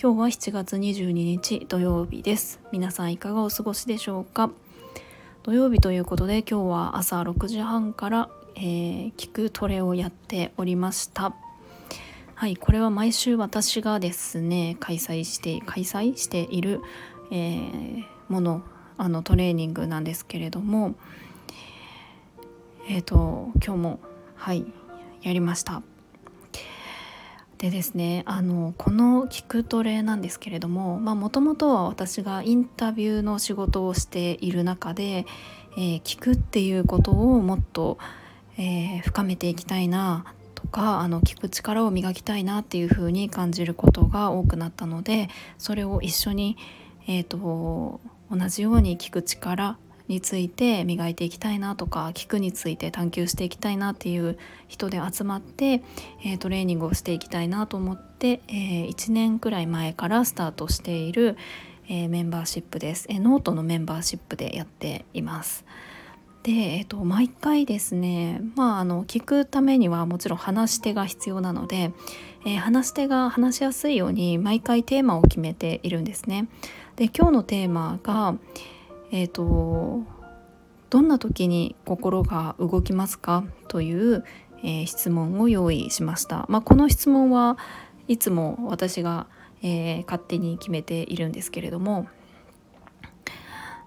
今日は7月22日土曜日です。皆さんいかがお過ごしでしょうか？土曜日ということで今日は朝6時半から、えー、聞くトレをやっておりました。はいこれは毎週私がですね開催して開催している、えー、ものあのトレーニングなんですけれどもえっ、ー、と今日もはいやりました。でですねあのこの聞くトレなんですけれどももともとは私がインタビューの仕事をしている中で、えー、聞くっていうことをもっと、えー、深めていきたいなとかあの聞く力を磨きたいなっていうふうに感じることが多くなったのでそれを一緒に、えーと同じように聞く力について磨いていきたいなとか聞くについて探求していきたいなっていう人で集まって、えー、トレーニングをしていきたいなと思って、えー、1年くらい前からスタートしている、えー、メンバーシップです、えノートのメンバーシップでやっています。で、えーと、と毎回ですね、まあ、あの聞くためにはもちろん話し手が必要なので、えー、話し手が話しやすいように毎回テーマを決めているんですね。で今日のテーマが、えーと、どんな時に心が動きますかという、えー、質問を用意しました。まあ、この質問はいつも私が、えー、勝手に決めているんですけれども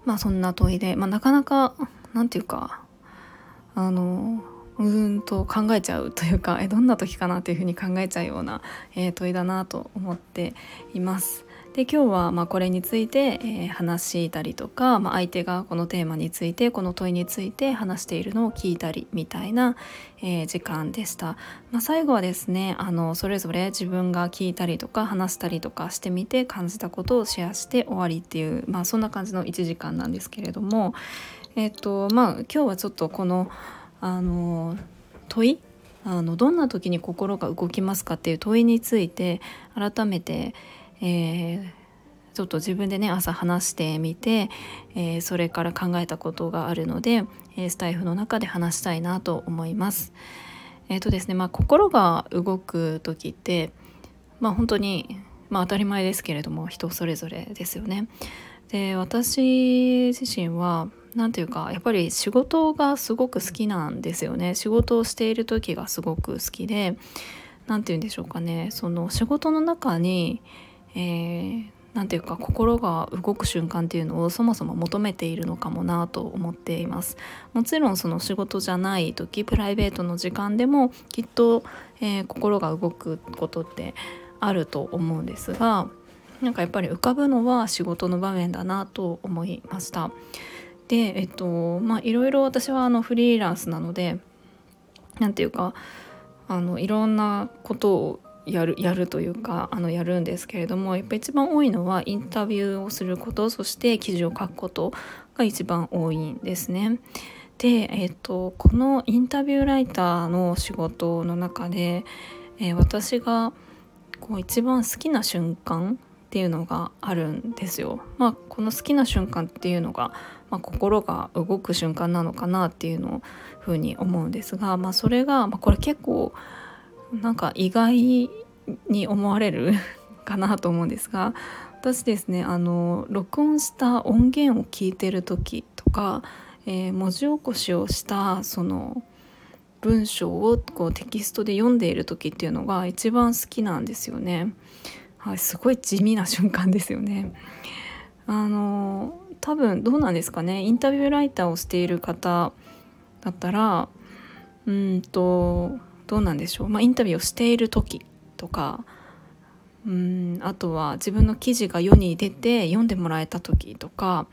まあそんな問いで、まあ、なかなかなんていうかあのうんと考えちゃうというかえどんな時かなというふうに考えちゃうような、えー、問いだなと思っています。で今日はまこれについて、え、話したりとか、まあ、相手がこのテーマについてこの問いについて話しているのを聞いたりみたいな、え、時間でした、まあ、最後はですねあのそれぞれ自分が聞いたりとか話したりとかしてみて感じたことをシェアして終わりっていう、まあ、そんな感じの1時間なんですけれどもえっ、とまあ今日はちょっとこのあの問いあのどんな時に心が動きますかっていう問いについて改めてえー、ちょっと自分でね朝話してみて、えー、それから考えたことがあるので、えー、スタイフの中で話したいなと思います。えーとですねまあ、心が動く時ってまあ本当に、まあ、当たり前ですけれども人それぞれですよね。で私自身は何ていうかやっぱり仕事がすごく好きなんですよね仕事をしている時がすごく好きで何て言うんでしょうかねその仕事の中にえー、なんていうか心が動く瞬間っていうのをそもそも求めているのかもなと思っています。もちろんその仕事じゃない時プライベートの時間でもきっと、えー、心が動くことってあると思うんですがなんかやっぱり浮かぶのは仕事の場面だなと思いました。でえっとまあいろいろ私はあのフリーランスなので何ていうかあのいろんなことをやるやるというかあのやるんですけれどもやっぱ一番多いのはインタビューをすることそして記事を書くことが一番多いんですね。で、えーと、このインタビューライターの仕事の中で、えー、私がこう一番好きな瞬間っていうのがあるんですよ。まあ、この好きな瞬間っていうのが、まあ、心が動く瞬間なのかなっていうのをふうに思うんですが、まあ、それが、まあ、これ結構なんか意外に思われる かなと思うんですが私ですねあの録音した音源を聞いてる時とか、えー、文字起こしをしたその文章をこうテキストで読んでいる時っていうのが一番好きなんですよね。はい、すごい地味な瞬間ですよね。あの多分どうなんですかねインタビューライターをしている方だったらうんとどうなんでしょう、まあ、インタビューをしている時とかうんあとは自分の記事が世に出て読んでもらえた時とか、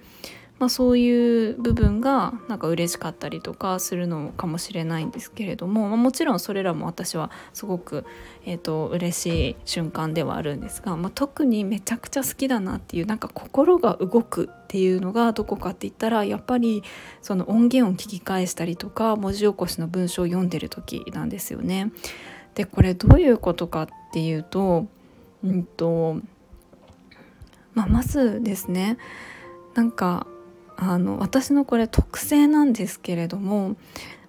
まあ、そういう部分がなんか嬉しかったりとかするのかもしれないんですけれども、まあ、もちろんそれらも私はすごく、えーと、嬉しい瞬間ではあるんですが、まあ、特にめちゃくちゃ好きだなっていうなんか心が動くっていうのがどこかって言ったらやっぱりその音源を聞き返したりとか文字起こしの文章を読んでる時なんですよね。でこれどういうことかっていうと,、うんとまあ、まずですねなんかあの私のこれ特性なんですけれども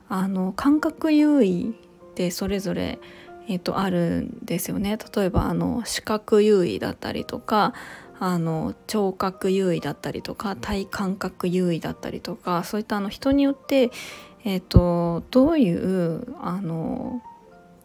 あの感覚優位ってそれぞれ、えーと、あるんですよね。例えばあの視覚優位だったりとかあの聴覚優位だったりとか体感覚優位だったりとかそういったあの人によって、えーとどういうあの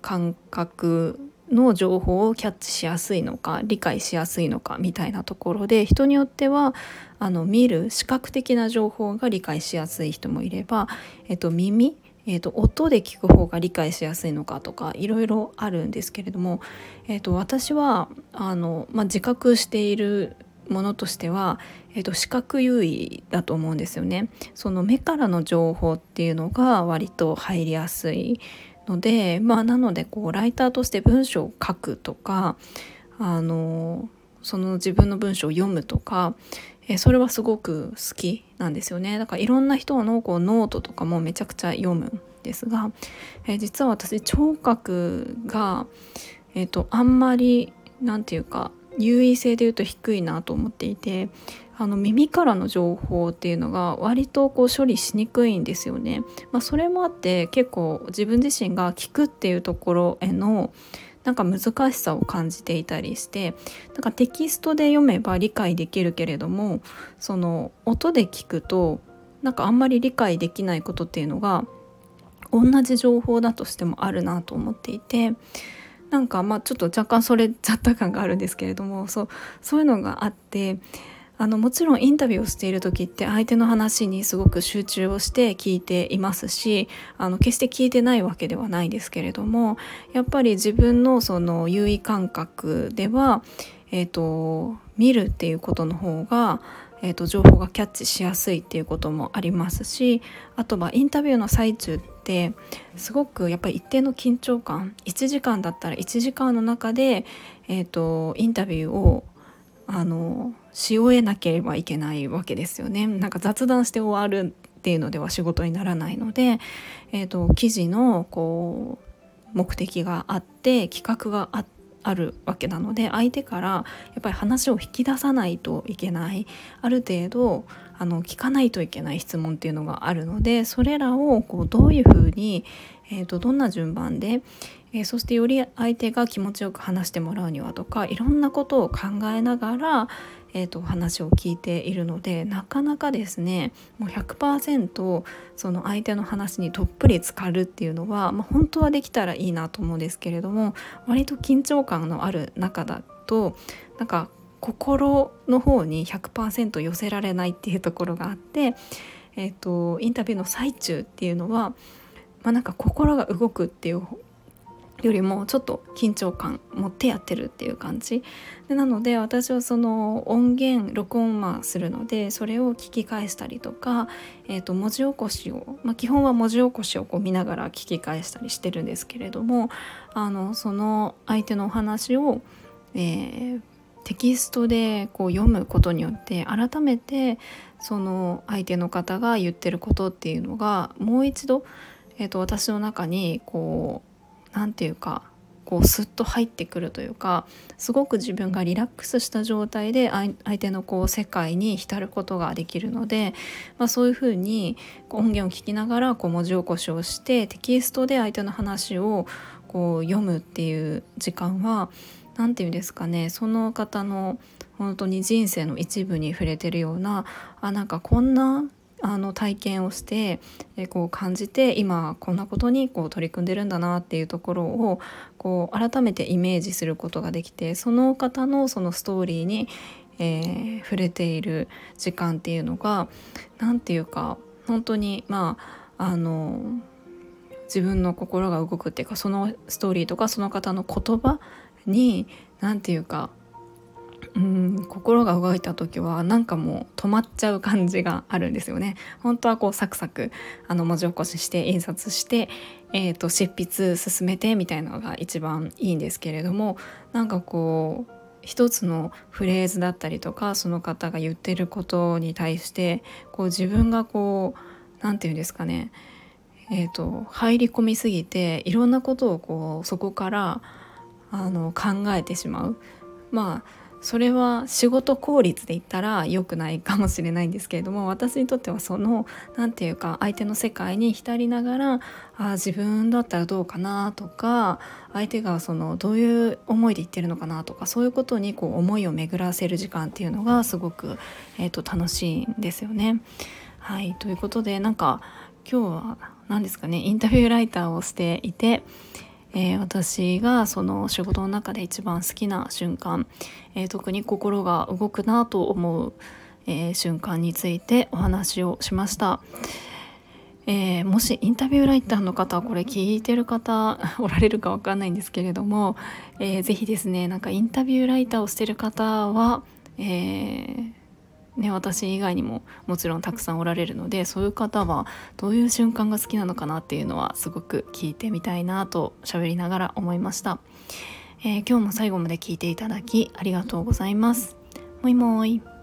感覚の情報をキャッチしやすいのか理解しやすいのかみたいなところで人によってはあの見る視覚的な情報が理解しやすい人もいれば、えっと、耳えーと、音で聞く方が理解しやすいのかとかいろいろあるんですけれども、えーと、私はあの、まあ、自覚しているものとしては、えーと視覚優位だと思うんですよね。その目からの情報っていうのが割と入りやすいのでまあなのでこうライターとして文章を書くとかあのその自分の文章を読むとか、えそれはすごく好きなんですよね。だからいろんな人のこうノートとかもめちゃくちゃ読むんですが、え実は私聴覚が、えーと、あんまり何て言うか優位性で言うと低いなと思っていてあの耳からの情報っていうのが割とこう処理しにくいんですよね。まあ、それもあって結構自分自身が聞くっていうところへのなんか難しさを感じていたりしてなんかテキストで読めば理解できるけれどもその音で聞くとなんかあんまり理解できないことっていうのが同じ情報だとしてもあるなと思っていてなんかまあちょっと若干それちゃった感があるんですけれどもそうそういうのがあってあのもちろんインタビューをしている時って相手の話にすごく集中をして聞いていますしあの決して聞いてないわけではないですけれどもやっぱり自分のその優位感覚では、えーと、見るっていうことの方がえーと、情報がキャッチしやすいっていうこともありますしあとはインタビューの最中ってすごくやっぱり一定の緊張感1時間だったら1時間の中で、えーとインタビューをあのし終えなければいけないわけですよね。なんか雑談して終わるっていうのでは仕事にならないので、えーと、記事のこう目的があって企画がああるわけなので相手からやっぱり話を引き出さないといけないある程度あの聞かないといけない質問っていうのがあるのでそれらをこうどういうふうに、えーとどんな順番で、えー、そしてより相手が気持ちよく話してもらうにはとかいろんなことを考えながら、えーと、話を聞いているのでなかなかですねもう100%その相手の話にどっぷり浸かるっていうのは、まあ、本当はできたらいいなと思うんですけれども割と緊張感のある中だとなんか心の方に100%寄せられないっていうところがあって、えーとインタビューの最中っていうのは、まあ、なんか心が動くっていうよりもちょっと緊張感持ってやってるっていう感じ。でなので私はその音源録音まするのでそれを聞き返したりとか、えー、と文字起こしを、まあ、基本は文字起こしをこう見ながら聞き返したりしてるんですけれどもあのその相手のお話を、えー、テキストでこう読むことによって改めてその相手の方が言ってることっていうのがもう一度、えー、と私の中にこう何て言うかこうスッと入ってくるというかすごく自分がリラックスした状態で相手のこう世界に浸ることができるので、まあ、そういうふうに音源を聞きながらこう文字起こしをしてテキストで相手の話をこう読むっていう時間は何て言うんですかねその方の本当に人生の一部に触れてるようなあなんかこんなあの体験をして、えこう感じて今こんなことにこう取り組んでるんだなっていうところをこう改めてイメージすることができてその方のそのストーリーに、えー、触れている時間っていうのが何て言うか本当にまああの自分の心が動くっていうかそのストーリーとかその方の言葉に何て言うかうん心が動いた時はなんかもう止まっちゃう感じがあるんですよね。本当はこうサクサクあの文字起こしして印刷して、えーと、執筆進めてみたいなのが一番いいんですけれどもなんかこう一つのフレーズだったりとかその方が言ってることに対してこう自分がこう何て言うんですかねえーと、入り込みすぎていろんなことをこうそこからあの考えてしまうまあそれは仕事効率で言ったら良くないかもしれないんですけれども私にとってはその何て言うか相手の世界に浸りながらあ自分だったらどうかなとか相手がそのどういう思いで言ってるのかなとかそういうことにこう思いを巡らせる時間っていうのがすごく、えーと、楽しいんですよね。はいということでなんか今日は何ですかねインタビューライターをしていて、えー、私がその仕事の中で一番好きな瞬間、えー、特に心が動くなと思う、えー、瞬間についてお話をしました。えー、もしインタビューライターの方これ聞いてる方 おられるか分かんないんですけれども、えー、ぜひですねなんかインタビューライターをしてる方は、えー、ね、私以外にももちろんたくさんおられるのでそういう方はどういう瞬間が好きなのかなっていうのはすごく聞いてみたいなと喋りながら思いました、えー、今日も最後まで聞いていただきありがとうございます。もいも